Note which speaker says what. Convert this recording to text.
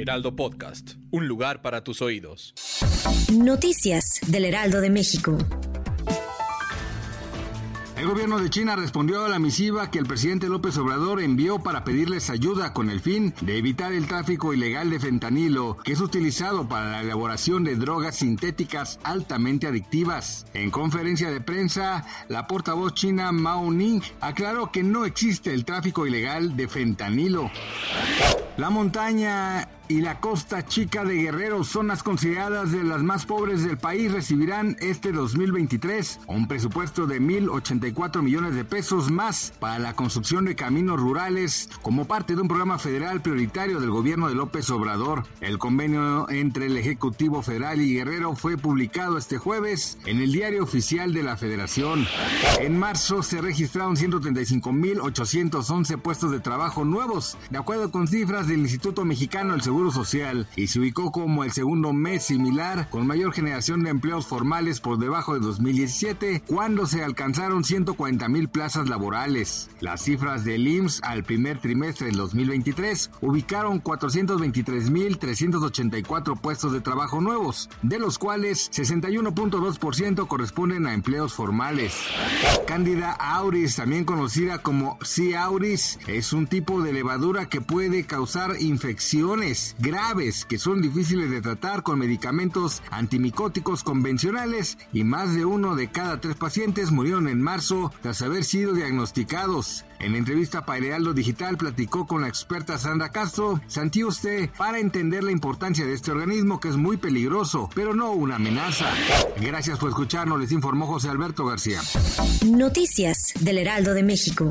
Speaker 1: Heraldo Podcast, un lugar para tus oídos.
Speaker 2: Noticias del Heraldo de México.
Speaker 3: El gobierno de China respondió a la misiva que el presidente López Obrador envió para pedirles ayuda con el fin de evitar el tráfico ilegal de fentanilo, que es utilizado para la elaboración de drogas sintéticas altamente adictivas. En conferencia de prensa, la portavoz china Mao Ning aclaró que no existe el tráfico ilegal de fentanilo. La montaña y la costa chica de Guerrero, zonas consideradas de las más pobres del país, recibirán este 2023 un presupuesto de 1.084 millones de pesos más para la construcción de caminos rurales como parte de un programa federal prioritario del gobierno de López Obrador. El convenio entre el Ejecutivo Federal y Guerrero fue publicado este jueves en el diario oficial de la Federación. En marzo se registraron 135.811 puestos de trabajo nuevos, de acuerdo con cifras del Instituto Mexicano del Seguro Social y se ubicó como el segundo mes similar con mayor generación de empleos formales por debajo de 2017 cuando se alcanzaron 140 mil plazas laborales. Las cifras del IMSS al primer trimestre del 2023 ubicaron 423 mil 384 puestos de trabajo nuevos, de los cuales 61.2% corresponden a empleos formales. Candida auris, también conocida como C. auris, es un tipo de levadura que puede causar infecciones graves que son difíciles de tratar con medicamentos antimicóticos convencionales y más de uno de cada tres pacientes murieron en marzo tras haber sido diagnosticados. En entrevista para Heraldo Digital platicó con la experta Sandra Castro Santiuste para entender la importancia de este organismo que es muy peligroso, pero no una amenaza. Gracias por escucharnos, les informó José Alberto García.
Speaker 2: Noticias del Heraldo de México.